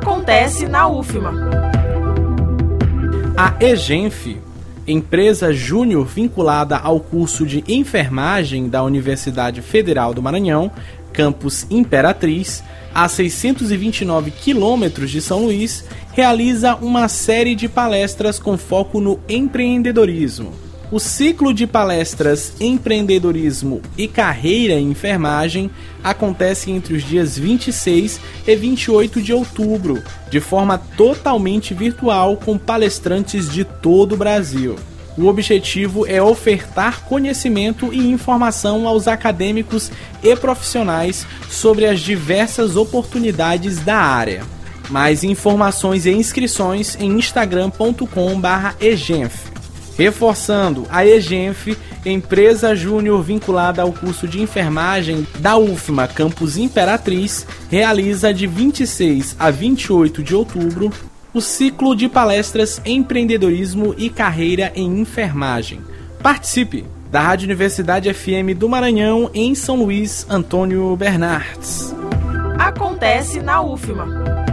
Acontece na UFMA. A EGENF, empresa júnior vinculada ao curso de enfermagem da Universidade Federal do Maranhão, campus Imperatriz, a 629 quilômetros de São Luís, realiza uma série de palestras com foco no empreendedorismo. O ciclo de palestras Empreendedorismo e Carreira em Enfermagem acontece entre os dias 26 e 28 de outubro, de forma totalmente virtual com palestrantes de todo o Brasil. O objetivo é ofertar conhecimento e informação aos acadêmicos e profissionais sobre as diversas oportunidades da área. Mais informações e inscrições em instagram.com/egenf. Reforçando, a EGENF, empresa júnior vinculada ao curso de enfermagem da UFMA Campus Imperatriz, realiza de 26 a 28 de outubro o ciclo de palestras Empreendedorismo e Carreira em Enfermagem. Participe! Da Rádio Universidade FM do Maranhão, em São Luís, Antônio Bernardes. Acontece na UFMA.